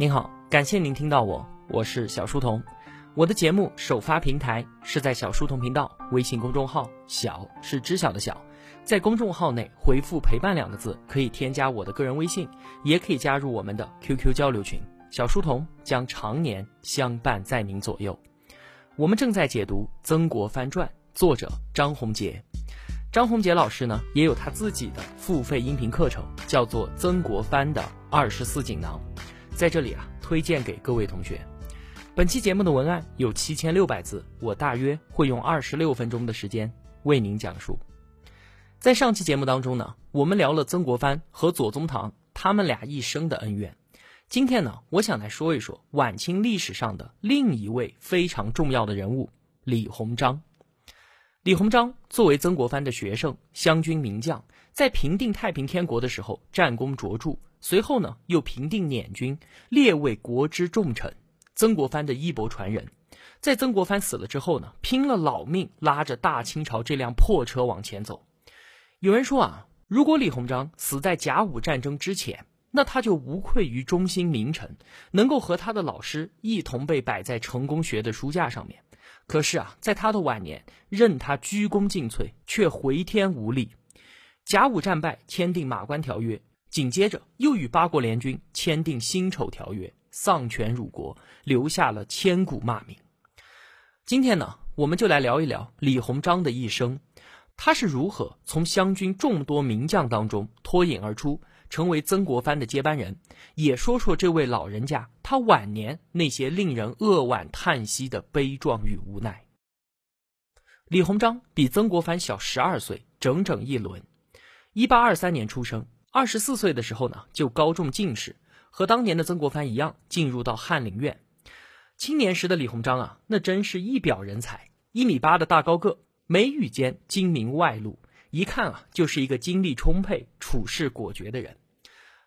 您好，感谢您听到我，我是小书童。我的节目首发平台是在小书童频道微信公众号，小是知晓的小，在公众号内回复“陪伴”两个字，可以添加我的个人微信，也可以加入我们的 QQ 交流群。小书童将常年相伴在您左右。我们正在解读《曾国藩传》，作者张宏杰。张宏杰老师呢，也有他自己的付费音频课程，叫做《曾国藩的二十四锦囊》。在这里啊，推荐给各位同学。本期节目的文案有七千六百字，我大约会用二十六分钟的时间为您讲述。在上期节目当中呢，我们聊了曾国藩和左宗棠他们俩一生的恩怨。今天呢，我想来说一说晚清历史上的另一位非常重要的人物——李鸿章。李鸿章作为曾国藩的学生、湘军名将，在平定太平天国的时候战功卓著。随后呢，又平定捻军，列为国之重臣，曾国藩的衣钵传人。在曾国藩死了之后呢，拼了老命拉着大清朝这辆破车往前走。有人说啊，如果李鸿章死在甲午战争之前，那他就无愧于中心名臣，能够和他的老师一同被摆在成功学的书架上面。可是啊，在他的晚年，任他鞠躬尽瘁，却回天无力。甲午战败，签订马关条约。紧接着又与八国联军签订辛丑条约，丧权辱国，留下了千古骂名。今天呢，我们就来聊一聊李鸿章的一生，他是如何从湘军众多名将当中脱颖而出，成为曾国藩的接班人，也说说这位老人家他晚年那些令人扼腕叹息的悲壮与无奈。李鸿章比曾国藩小十二岁，整整一轮。一八二三年出生。二十四岁的时候呢，就高中进士，和当年的曾国藩一样，进入到翰林院。青年时的李鸿章啊，那真是一表人才，一米八的大高个，眉宇间精明外露，一看啊，就是一个精力充沛、处事果决的人。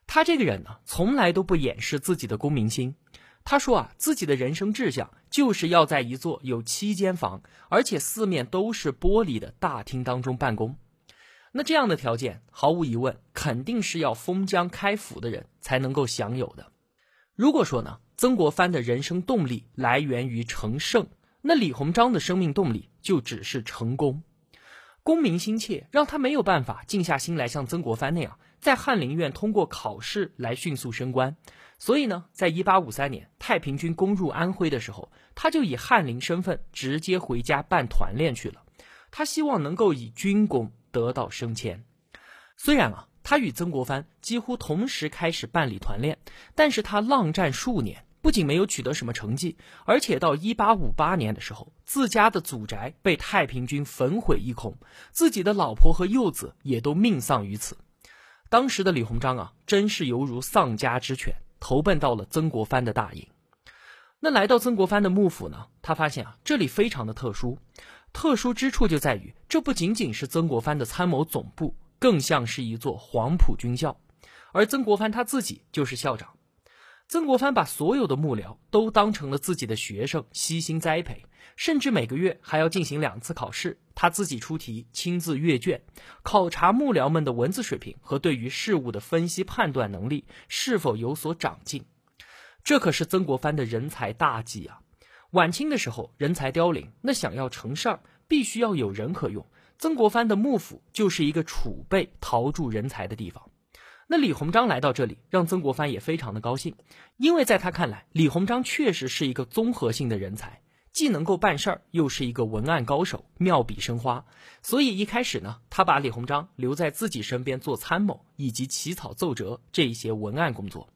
他这个人呢，从来都不掩饰自己的功名心。他说啊，自己的人生志向就是要在一座有七间房，而且四面都是玻璃的大厅当中办公。那这样的条件，毫无疑问，肯定是要封疆开府的人才能够享有的。如果说呢，曾国藩的人生动力来源于成圣，那李鸿章的生命动力就只是成功。功名心切，让他没有办法静下心来像曾国藩那样，在翰林院通过考试来迅速升官。所以呢，在一八五三年太平军攻入安徽的时候，他就以翰林身份直接回家办团练去了。他希望能够以军功。得到升迁，虽然啊，他与曾国藩几乎同时开始办理团练，但是他浪战数年，不仅没有取得什么成绩，而且到一八五八年的时候，自家的祖宅被太平军焚毁一空，自己的老婆和幼子也都命丧于此。当时的李鸿章啊，真是犹如丧家之犬，投奔到了曾国藩的大营。那来到曾国藩的幕府呢，他发现啊，这里非常的特殊。特殊之处就在于，这不仅仅是曾国藩的参谋总部，更像是一座黄埔军校，而曾国藩他自己就是校长。曾国藩把所有的幕僚都当成了自己的学生，悉心栽培，甚至每个月还要进行两次考试，他自己出题，亲自阅卷，考察幕僚们的文字水平和对于事物的分析判断能力是否有所长进。这可是曾国藩的人才大忌啊！晚清的时候，人才凋零，那想要成事儿，必须要有人可用。曾国藩的幕府就是一个储备陶铸人才的地方。那李鸿章来到这里，让曾国藩也非常的高兴，因为在他看来，李鸿章确实是一个综合性的人才，既能够办事儿，又是一个文案高手，妙笔生花。所以一开始呢，他把李鸿章留在自己身边做参谋，以及起草奏折这一些文案工作。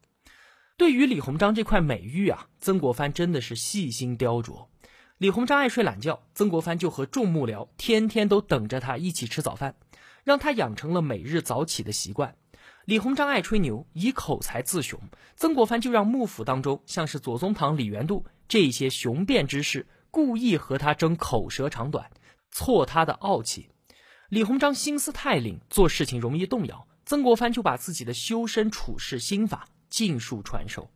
对于李鸿章这块美玉啊，曾国藩真的是细心雕琢。李鸿章爱睡懒觉，曾国藩就和众幕僚天天都等着他一起吃早饭，让他养成了每日早起的习惯。李鸿章爱吹牛，以口才自雄，曾国藩就让幕府当中像是左宗棠、李元度这些雄辩之士，故意和他争口舌长短，挫他的傲气。李鸿章心思太灵，做事情容易动摇，曾国藩就把自己的修身处世心法。尽数传授。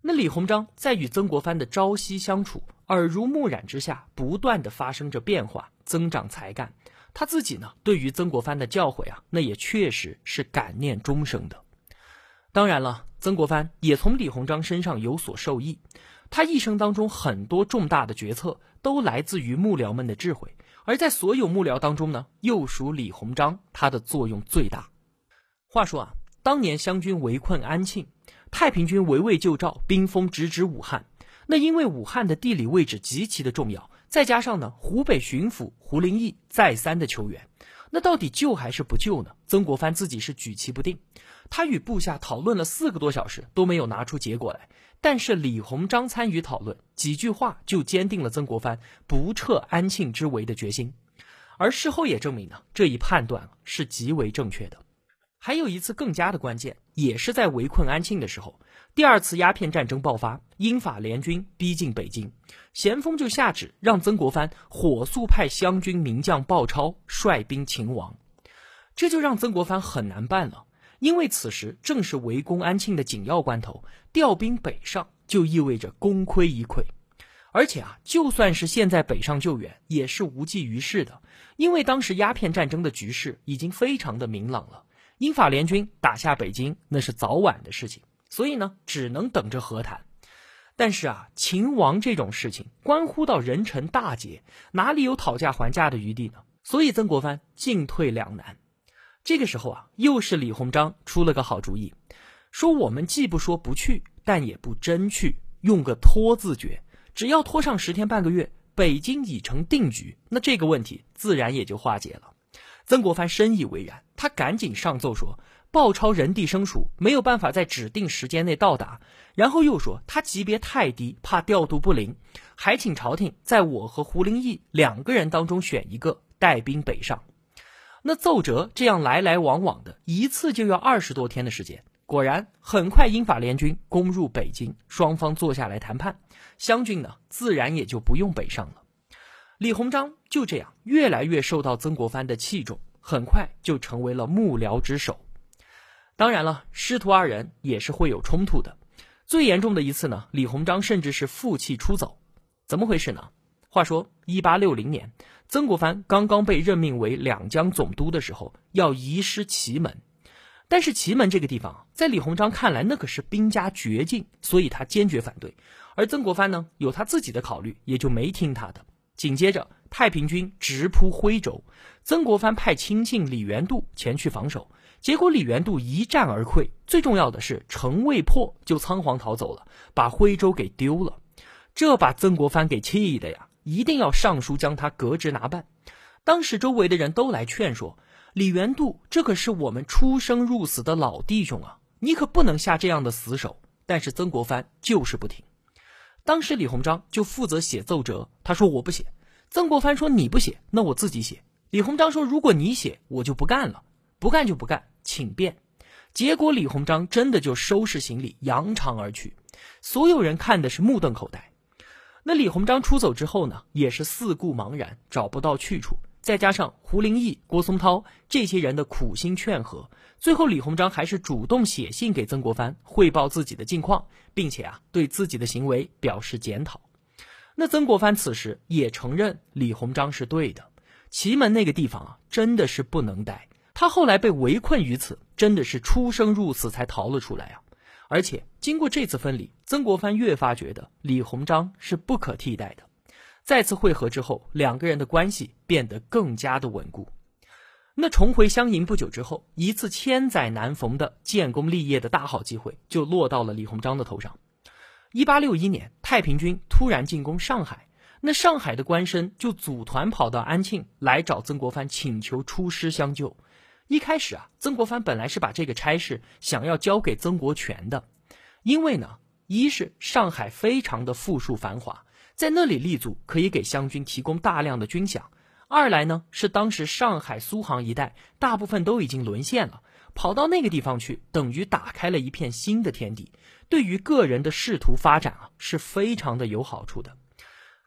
那李鸿章在与曾国藩的朝夕相处、耳濡目染之下，不断的发生着变化，增长才干。他自己呢，对于曾国藩的教诲啊，那也确实是感念终生的。当然了，曾国藩也从李鸿章身上有所受益。他一生当中很多重大的决策都来自于幕僚们的智慧，而在所有幕僚当中呢，又属李鸿章他的作用最大。话说啊，当年湘军围困安庆，太平军围魏救赵，兵锋直指武汉。那因为武汉的地理位置极其的重要，再加上呢，湖北巡抚胡林翼再三的求援，那到底救还是不救呢？曾国藩自己是举棋不定，他与部下讨论了四个多小时，都没有拿出结果来。但是李鸿章参与讨论，几句话就坚定了曾国藩不撤安庆之围的决心，而事后也证明呢，这一判断是极为正确的。还有一次更加的关键，也是在围困安庆的时候，第二次鸦片战争爆发，英法联军逼近北京，咸丰就下旨让曾国藩火速派湘军名将鲍超率兵擒王，这就让曾国藩很难办了。因为此时正是围攻安庆的紧要关头，调兵北上就意味着功亏一篑，而且啊，就算是现在北上救援，也是无济于事的，因为当时鸦片战争的局势已经非常的明朗了，英法联军打下北京那是早晚的事情，所以呢，只能等着和谈。但是啊，秦王这种事情关乎到人臣大节，哪里有讨价还价的余地呢？所以曾国藩进退两难。这个时候啊，又是李鸿章出了个好主意，说我们既不说不去，但也不真去，用个拖字诀，只要拖上十天半个月，北京已成定局，那这个问题自然也就化解了。曾国藩深以为然，他赶紧上奏说，鲍超人地生疏，没有办法在指定时间内到达，然后又说他级别太低，怕调度不灵，还请朝廷在我和胡林翼两个人当中选一个带兵北上。那奏折这样来来往往的一次就要二十多天的时间，果然很快英法联军攻入北京，双方坐下来谈判，湘军呢自然也就不用北上了。李鸿章就这样越来越受到曾国藩的器重，很快就成为了幕僚之首。当然了，师徒二人也是会有冲突的。最严重的一次呢，李鸿章甚至是负气出走。怎么回事呢？话说，一八六零年。曾国藩刚刚被任命为两江总督的时候，要移师祁门，但是祁门这个地方在李鸿章看来，那可是兵家绝境，所以他坚决反对。而曾国藩呢，有他自己的考虑，也就没听他的。紧接着，太平军直扑徽州，曾国藩派亲信李元度前去防守，结果李元度一战而溃，最重要的是城未破就仓皇逃走了，把徽州给丢了，这把曾国藩给气的呀。一定要上书将他革职拿办。当时周围的人都来劝说李元度，这可是我们出生入死的老弟兄啊，你可不能下这样的死手。但是曾国藩就是不听。当时李鸿章就负责写奏折，他说我不写。曾国藩说你不写，那我自己写。李鸿章说如果你写，我就不干了，不干就不干，请便。结果李鸿章真的就收拾行李扬长而去，所有人看的是目瞪口呆。那李鸿章出走之后呢，也是四顾茫然，找不到去处。再加上胡林翼、郭松涛这些人的苦心劝和，最后李鸿章还是主动写信给曾国藩汇报自己的近况，并且啊对自己的行为表示检讨。那曾国藩此时也承认李鸿章是对的，祁门那个地方啊真的是不能待。他后来被围困于此，真的是出生入死才逃了出来啊。而且经过这次分离，曾国藩越发觉得李鸿章是不可替代的。再次会合之后，两个人的关系变得更加的稳固。那重回湘营不久之后，一次千载难逢的建功立业的大好机会就落到了李鸿章的头上。一八六一年，太平军突然进攻上海，那上海的官绅就组团跑到安庆来找曾国藩，请求出师相救。一开始啊，曾国藩本来是把这个差事想要交给曾国荃的，因为呢，一是上海非常的富庶繁华，在那里立足可以给湘军提供大量的军饷；二来呢，是当时上海苏杭一带大部分都已经沦陷了，跑到那个地方去，等于打开了一片新的天地，对于个人的仕途发展啊，是非常的有好处的。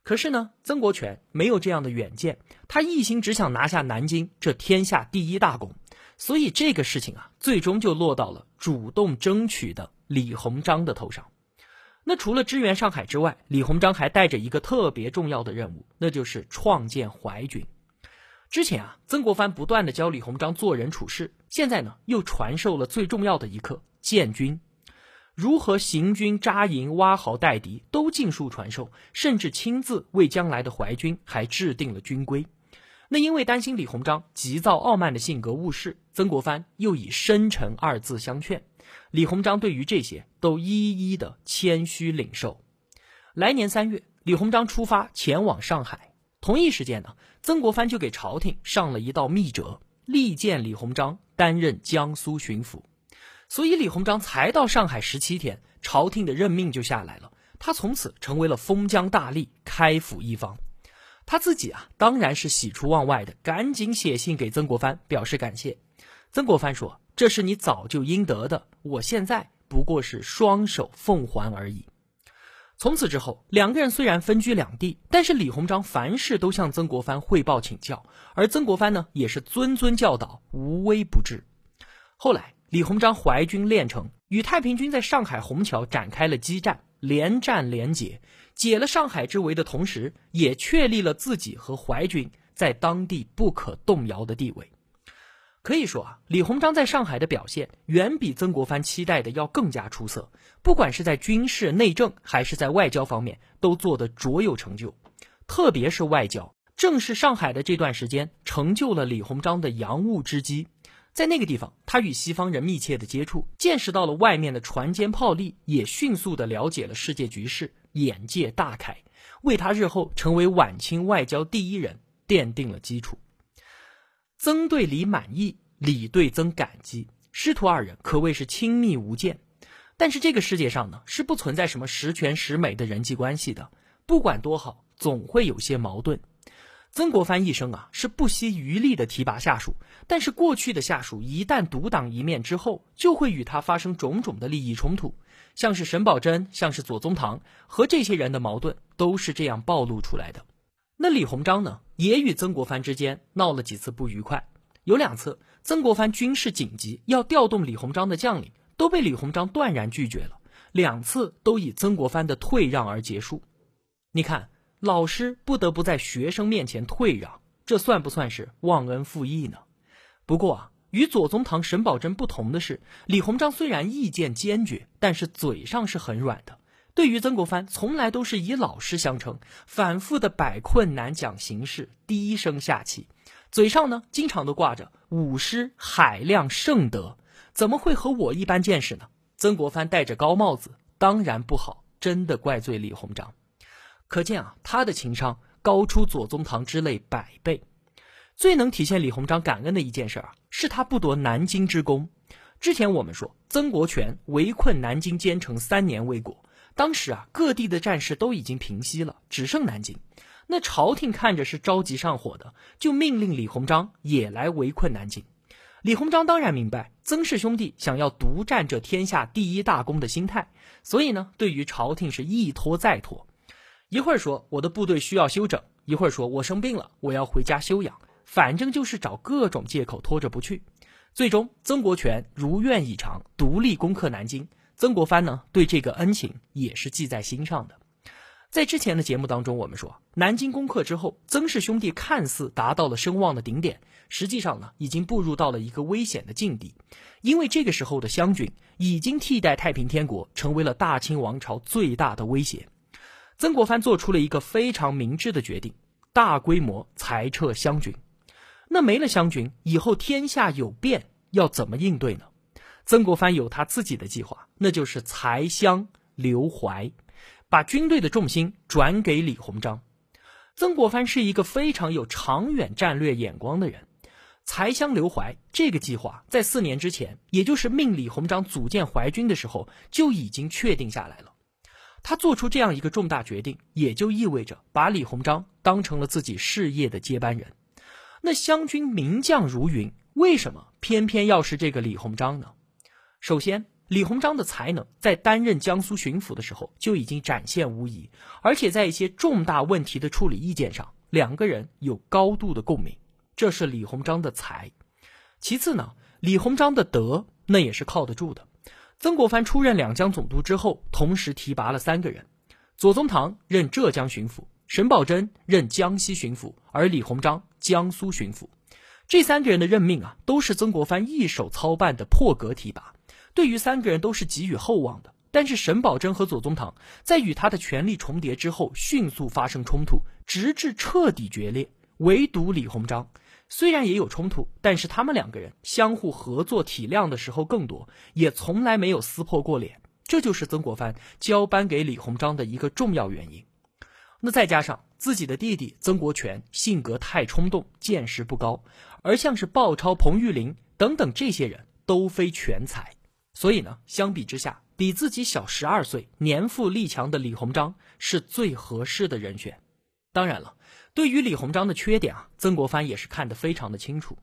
可是呢，曾国荃没有这样的远见，他一心只想拿下南京这天下第一大功。所以这个事情啊，最终就落到了主动争取的李鸿章的头上。那除了支援上海之外，李鸿章还带着一个特别重要的任务，那就是创建淮军。之前啊，曾国藩不断的教李鸿章做人处事，现在呢，又传授了最重要的一课，建军。如何行军扎营、挖壕待敌，都尽数传授，甚至亲自为将来的淮军还制定了军规。那因为担心李鸿章急躁傲慢的性格误事，曾国藩又以深沉二字相劝。李鸿章对于这些都一一的谦虚领受。来年三月，李鸿章出发前往上海。同一时间呢，曾国藩就给朝廷上了一道密折，力荐李鸿章担任江苏巡抚。所以李鸿章才到上海十七天，朝廷的任命就下来了。他从此成为了封疆大吏，开府一方。他自己啊，当然是喜出望外的，赶紧写信给曾国藩表示感谢。曾国藩说：“这是你早就应得的，我现在不过是双手奉还而已。”从此之后，两个人虽然分居两地，但是李鸿章凡事都向曾国藩汇报请教，而曾国藩呢，也是谆谆教导，无微不至。后来。李鸿章淮军练成，与太平军在上海虹桥展开了激战，连战连解，解了上海之围的同时，也确立了自己和淮军在当地不可动摇的地位。可以说啊，李鸿章在上海的表现远比曾国藩期待的要更加出色，不管是在军事内政还是在外交方面，都做得卓有成就。特别是外交，正是上海的这段时间，成就了李鸿章的洋务之机。在那个地方，他与西方人密切的接触，见识到了外面的船坚炮利，也迅速的了解了世界局势，眼界大开，为他日后成为晚清外交第一人奠定了基础。曾对李满意，李对曾感激，师徒二人可谓是亲密无间。但是这个世界上呢，是不存在什么十全十美的人际关系的，不管多好，总会有些矛盾。曾国藩一生啊是不惜余力的提拔下属，但是过去的下属一旦独当一面之后，就会与他发生种种的利益冲突，像是沈葆桢，像是左宗棠和这些人的矛盾都是这样暴露出来的。那李鸿章呢，也与曾国藩之间闹了几次不愉快，有两次曾国藩军事紧急要调动李鸿章的将领，都被李鸿章断然拒绝了，两次都以曾国藩的退让而结束。你看。老师不得不在学生面前退让，这算不算是忘恩负义呢？不过啊，与左宗棠、沈葆桢不同的是，李鸿章虽然意见坚决，但是嘴上是很软的。对于曾国藩，从来都是以老师相称，反复的摆困难讲形势，低声下气，嘴上呢经常都挂着武师海量圣德，怎么会和我一般见识呢？曾国藩戴着高帽子，当然不好，真的怪罪李鸿章。可见啊，他的情商高出左宗棠之类百倍。最能体现李鸿章感恩的一件事啊，是他不夺南京之功。之前我们说，曾国荃围困南京坚城三年未果，当时啊，各地的战事都已经平息了，只剩南京。那朝廷看着是着急上火的，就命令李鸿章也来围困南京。李鸿章当然明白曾氏兄弟想要独占这天下第一大功的心态，所以呢，对于朝廷是一拖再拖。一会儿说我的部队需要休整，一会儿说我生病了，我要回家休养，反正就是找各种借口拖着不去。最终，曾国荃如愿以偿，独立攻克南京。曾国藩呢，对这个恩情也是记在心上的。在之前的节目当中，我们说南京攻克之后，曾氏兄弟看似达到了声望的顶点，实际上呢，已经步入到了一个危险的境地，因为这个时候的湘军已经替代太平天国，成为了大清王朝最大的威胁。曾国藩做出了一个非常明智的决定，大规模裁撤湘军。那没了湘军以后，天下有变，要怎么应对呢？曾国藩有他自己的计划，那就是裁湘留淮，把军队的重心转给李鸿章。曾国藩是一个非常有长远战略眼光的人，裁湘留淮这个计划在四年之前，也就是命李鸿章组建淮军的时候，就已经确定下来了。他做出这样一个重大决定，也就意味着把李鸿章当成了自己事业的接班人。那湘军名将如云，为什么偏偏要是这个李鸿章呢？首先，李鸿章的才能在担任江苏巡抚的时候就已经展现无疑，而且在一些重大问题的处理意见上，两个人有高度的共鸣，这是李鸿章的才。其次呢，李鸿章的德，那也是靠得住的。曾国藩出任两江总督之后，同时提拔了三个人：左宗棠任浙江巡抚，沈葆桢任江西巡抚，而李鸿章江苏巡抚。这三个人的任命啊，都是曾国藩一手操办的破格提拔。对于三个人都是给予厚望的。但是沈葆桢和左宗棠在与他的权力重叠之后，迅速发生冲突，直至彻底决裂。唯独李鸿章，虽然也有冲突，但是他们两个人相互合作体谅的时候更多，也从来没有撕破过脸。这就是曾国藩交班给李鸿章的一个重要原因。那再加上自己的弟弟曾国荃性格太冲动，见识不高，而像是鲍超、彭玉麟等等这些人都非全才，所以呢，相比之下。比自己小十二岁、年富力强的李鸿章是最合适的人选。当然了，对于李鸿章的缺点啊，曾国藩也是看得非常的清楚。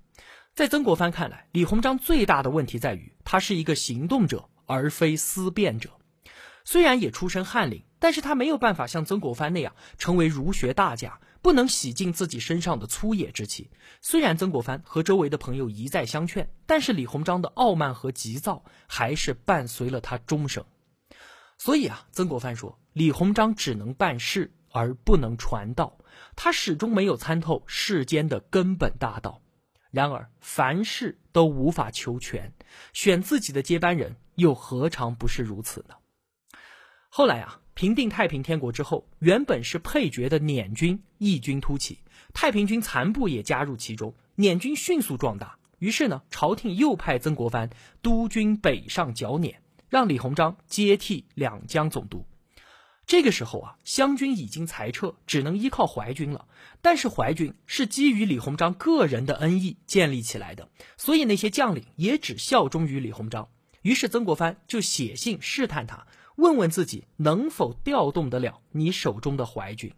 在曾国藩看来，李鸿章最大的问题在于他是一个行动者，而非思辨者。虽然也出身翰林，但是他没有办法像曾国藩那样成为儒学大家。不能洗净自己身上的粗野之气。虽然曾国藩和周围的朋友一再相劝，但是李鸿章的傲慢和急躁还是伴随了他终生。所以啊，曾国藩说，李鸿章只能办事而不能传道，他始终没有参透世间的根本大道。然而，凡事都无法求全，选自己的接班人又何尝不是如此呢？后来啊。平定太平天国之后，原本是配角的捻军异军突起，太平军残部也加入其中，捻军迅速壮大。于是呢，朝廷又派曾国藩督军北上剿捻，让李鸿章接替两江总督。这个时候啊，湘军已经裁撤，只能依靠淮军了。但是淮军是基于李鸿章个人的恩义建立起来的，所以那些将领也只效忠于李鸿章。于是曾国藩就写信试探他。问问自己能否调动得了你手中的淮军，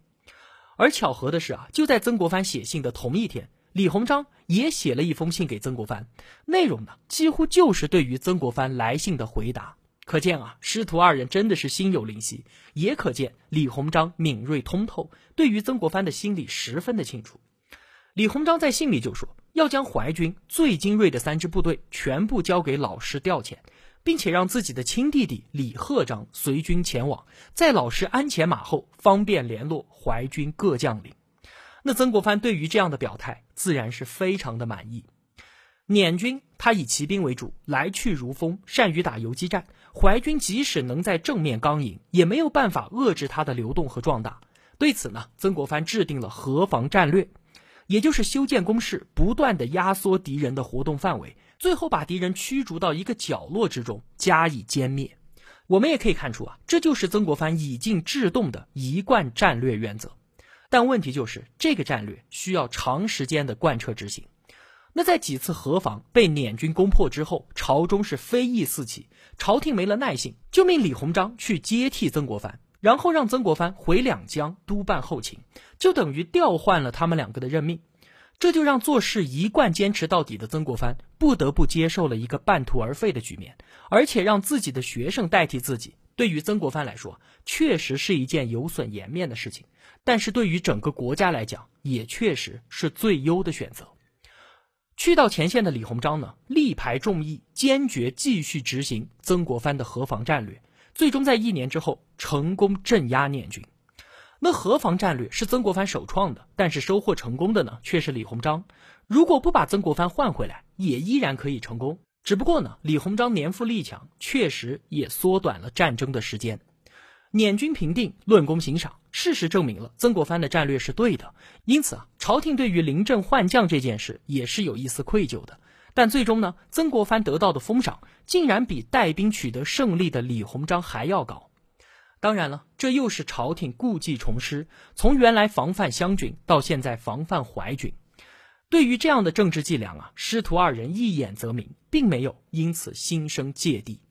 而巧合的是啊，就在曾国藩写信的同一天，李鸿章也写了一封信给曾国藩，内容呢几乎就是对于曾国藩来信的回答。可见啊，师徒二人真的是心有灵犀，也可见李鸿章敏锐通透，对于曾国藩的心理十分的清楚。李鸿章在信里就说，要将淮军最精锐的三支部队全部交给老师调遣。并且让自己的亲弟弟李鹤章随军前往，在老师鞍前马后，方便联络淮军各将领。那曾国藩对于这样的表态，自然是非常的满意。捻军他以骑兵为主，来去如风，善于打游击战。淮军即使能在正面刚赢，也没有办法遏制他的流动和壮大。对此呢，曾国藩制定了河防战略，也就是修建工事，不断的压缩敌人的活动范围。最后把敌人驱逐到一个角落之中，加以歼灭。我们也可以看出啊，这就是曾国藩以静制动的一贯战略原则。但问题就是，这个战略需要长时间的贯彻执行。那在几次河防被捻军攻破之后，朝中是非议四起，朝廷没了耐性，就命李鸿章去接替曾国藩，然后让曾国藩回两江督办后勤，就等于调换了他们两个的任命。这就让做事一贯坚持到底的曾国藩不得不接受了一个半途而废的局面，而且让自己的学生代替自己，对于曾国藩来说，确实是一件有损颜面的事情。但是对于整个国家来讲，也确实是最优的选择。去到前线的李鸿章呢，力排众议，坚决继续执行曾国藩的河防战略，最终在一年之后成功镇压捻军。那河防战略是曾国藩首创的，但是收获成功的呢，却是李鸿章。如果不把曾国藩换回来，也依然可以成功。只不过呢，李鸿章年富力强，确实也缩短了战争的时间。捻军平定，论功行赏，事实证明了曾国藩的战略是对的。因此啊，朝廷对于临阵换将这件事也是有一丝愧疚的。但最终呢，曾国藩得到的封赏竟然比带兵取得胜利的李鸿章还要高。当然了，这又是朝廷故技重施，从原来防范湘军到现在防范淮军。对于这样的政治伎俩啊，师徒二人一眼则明，并没有因此心生芥蒂。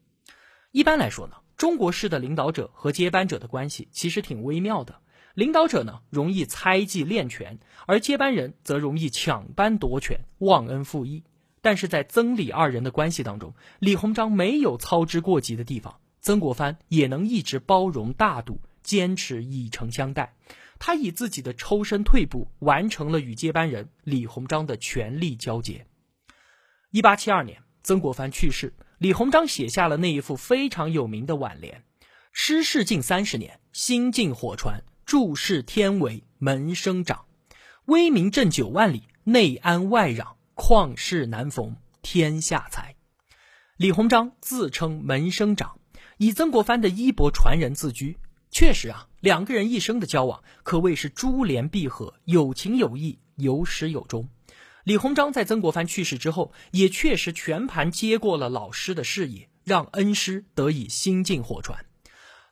一般来说呢，中国式的领导者和接班者的关系其实挺微妙的。领导者呢，容易猜忌练权，而接班人则容易抢班夺权、忘恩负义。但是在曾李二人的关系当中，李鸿章没有操之过急的地方。曾国藩也能一直包容大度，坚持以诚相待。他以自己的抽身退步，完成了与接班人李鸿章的权力交接。一八七二年，曾国藩去世，李鸿章写下了那一副非常有名的挽联：“失势近三十年，心静火传，注视天为门生长。威名震九万里，内安外攘，旷世难逢天下才。”李鸿章自称门生长，以曾国藩的衣钵传人自居。确实啊，两个人一生的交往可谓是珠联璧合，有情有义，有始有终。李鸿章在曾国藩去世之后，也确实全盘接过了老师的事业，让恩师得以心静火传。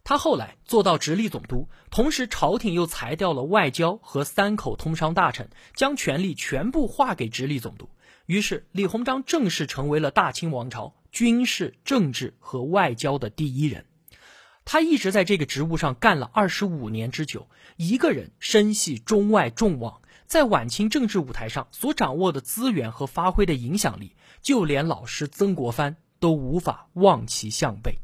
他后来做到直隶总督，同时朝廷又裁掉了外交和三口通商大臣，将权力全部划给直隶总督。于是，李鸿章正式成为了大清王朝军事、政治和外交的第一人。他一直在这个职务上干了二十五年之久，一个人深系中外众望，在晚清政治舞台上所掌握的资源和发挥的影响力，就连老师曾国藩都无法望其项背。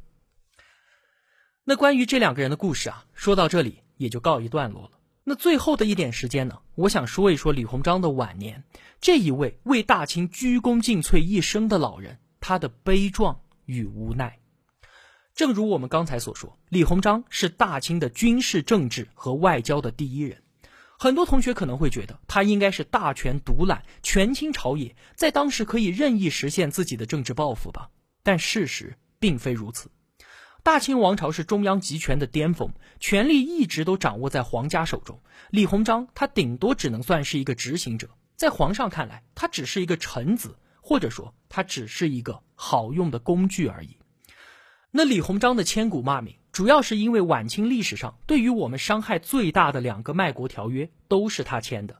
那关于这两个人的故事啊，说到这里也就告一段落了。那最后的一点时间呢，我想说一说李鸿章的晚年。这一位为大清鞠躬尽瘁一生的老人，他的悲壮与无奈。正如我们刚才所说，李鸿章是大清的军事、政治和外交的第一人。很多同学可能会觉得他应该是大权独揽，权倾朝野，在当时可以任意实现自己的政治抱负吧？但事实并非如此。大清王朝是中央集权的巅峰，权力一直都掌握在皇家手中。李鸿章他顶多只能算是一个执行者，在皇上看来，他只是一个臣子，或者说它只是一个好用的工具而已。那李鸿章的千古骂名，主要是因为晚清历史上对于我们伤害最大的两个卖国条约都是他签的，《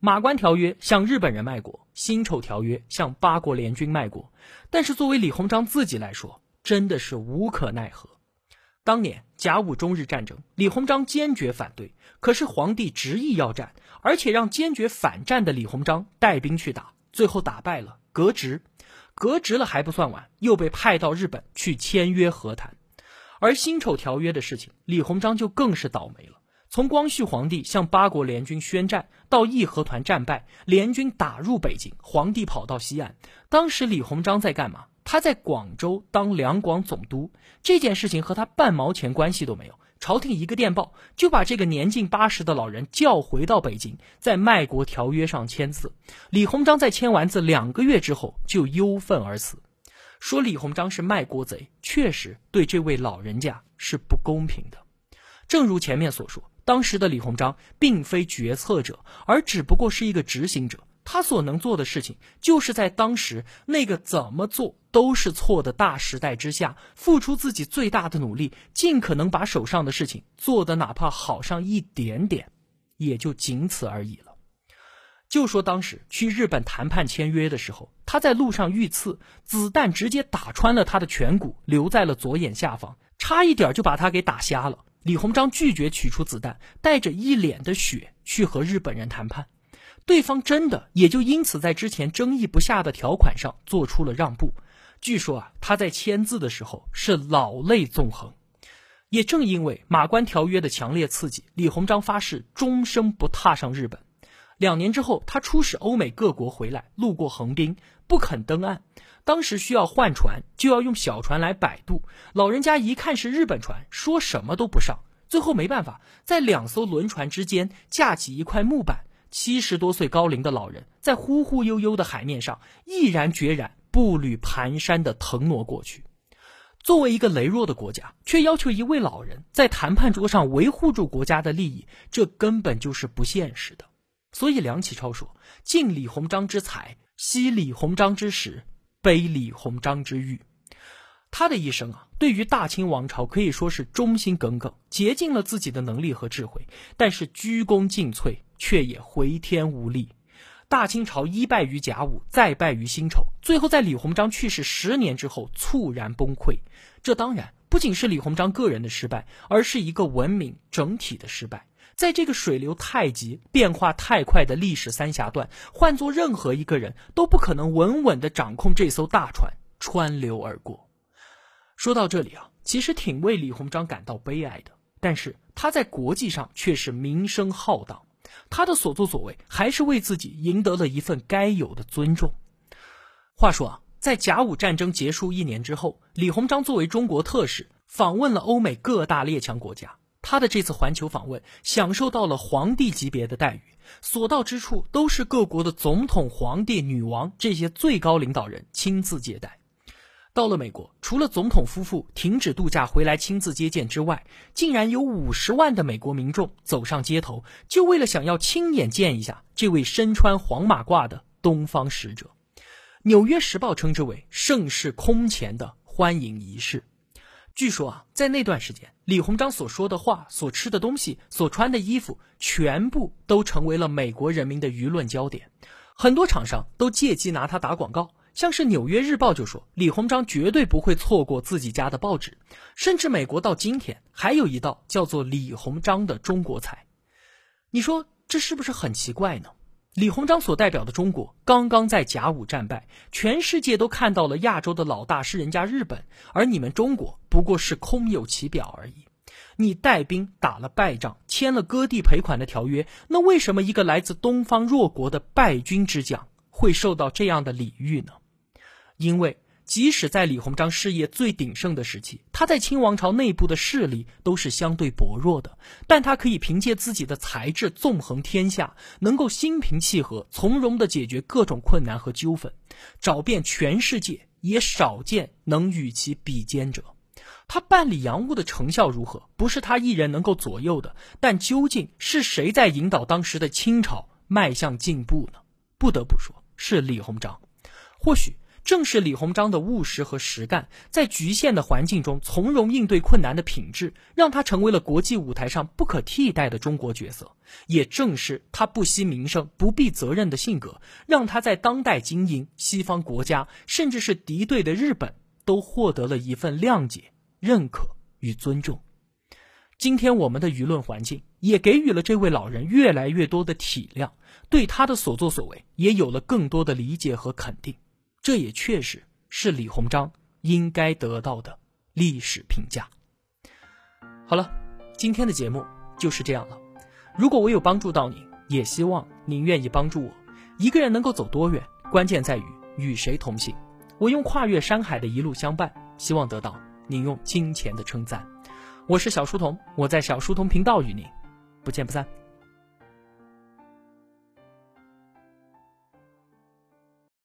马关条约》向日本人卖国，《辛丑条约》向八国联军卖国。但是作为李鸿章自己来说，真的是无可奈何。当年甲午中日战争，李鸿章坚决反对，可是皇帝执意要战，而且让坚决反战的李鸿章带兵去打，最后打败了，革职。革职了还不算完，又被派到日本去签约和谈。而辛丑条约的事情，李鸿章就更是倒霉了。从光绪皇帝向八国联军宣战，到义和团战败，联军打入北京，皇帝跑到西安，当时李鸿章在干嘛？他在广州当两广总督，这件事情和他半毛钱关系都没有。朝廷一个电报就把这个年近八十的老人叫回到北京，在卖国条约上签字。李鸿章在签完字两个月之后就忧愤而死。说李鸿章是卖国贼，确实对这位老人家是不公平的。正如前面所说，当时的李鸿章并非决策者，而只不过是一个执行者。他所能做的事情，就是在当时那个怎么做都是错的大时代之下，付出自己最大的努力，尽可能把手上的事情做得哪怕好上一点点，也就仅此而已了。就说当时去日本谈判签约的时候，他在路上遇刺，子弹直接打穿了他的颧骨，留在了左眼下方，差一点就把他给打瞎了。李鸿章拒绝取出子弹，带着一脸的血去和日本人谈判。对方真的也就因此在之前争议不下的条款上做出了让步。据说啊，他在签字的时候是老泪纵横。也正因为马关条约的强烈刺激，李鸿章发誓终生不踏上日本。两年之后，他出使欧美各国回来，路过横滨，不肯登岸。当时需要换船，就要用小船来摆渡。老人家一看是日本船，说什么都不上。最后没办法，在两艘轮船之间架起一块木板。七十多岁高龄的老人在忽忽悠悠的海面上，毅然决然、步履蹒跚地腾挪过去。作为一个羸弱的国家，却要求一位老人在谈判桌上维护住国家的利益，这根本就是不现实的。所以梁启超说：“敬李鸿章之才，惜李鸿章之时，悲李鸿章之欲。”他的一生啊，对于大清王朝可以说是忠心耿耿，竭尽了自己的能力和智慧，但是鞠躬尽瘁。却也回天无力。大清朝一败于甲午，再败于辛丑，最后在李鸿章去世十年之后猝然崩溃。这当然不仅是李鸿章个人的失败，而是一个文明整体的失败。在这个水流太急、变化太快的历史三峡段，换做任何一个人都不可能稳稳地掌控这艘大船穿流而过。说到这里啊，其实挺为李鸿章感到悲哀的，但是他在国际上却是名声浩荡。他的所作所为，还是为自己赢得了一份该有的尊重。话说啊，在甲午战争结束一年之后，李鸿章作为中国特使，访问了欧美各大列强国家。他的这次环球访问，享受到了皇帝级别的待遇，所到之处都是各国的总统、皇帝、女王这些最高领导人亲自接待。到了美国，除了总统夫妇停止度假回来亲自接见之外，竟然有五十万的美国民众走上街头，就为了想要亲眼见一下这位身穿黄马褂的东方使者。《纽约时报》称之为盛世空前的欢迎仪式。据说啊，在那段时间，李鸿章所说的话、所吃的东西、所穿的衣服，全部都成为了美国人民的舆论焦点。很多厂商都借机拿他打广告，像是《纽约日报》就说李鸿章绝对不会错过自己家的报纸，甚至美国到今天还有一道叫做李鸿章的中国菜。你说这是不是很奇怪呢？李鸿章所代表的中国刚刚在甲午战败，全世界都看到了亚洲的老大是人家日本，而你们中国不过是空有其表而已。你带兵打了败仗，签了割地赔款的条约，那为什么一个来自东方弱国的败军之将会受到这样的礼遇呢？因为。即使在李鸿章事业最鼎盛的时期，他在清王朝内部的势力都是相对薄弱的，但他可以凭借自己的才智纵横天下，能够心平气和、从容地解决各种困难和纠纷，找遍全世界也少见能与其比肩者。他办理洋务的成效如何，不是他一人能够左右的。但究竟是谁在引导当时的清朝迈向进步呢？不得不说是李鸿章。或许。正是李鸿章的务实和实干，在局限的环境中从容应对困难的品质，让他成为了国际舞台上不可替代的中国角色。也正是他不惜名声、不避责任的性格，让他在当代经营西方国家，甚至是敌对的日本，都获得了一份谅解、认可与尊重。今天我们的舆论环境也给予了这位老人越来越多的体谅，对他的所作所为也有了更多的理解和肯定。这也确实是李鸿章应该得到的历史评价。好了，今天的节目就是这样了。如果我有帮助到您，也希望您愿意帮助我。一个人能够走多远，关键在于与谁同行。我用跨越山海的一路相伴，希望得到您用金钱的称赞。我是小书童，我在小书童频道与您不见不散。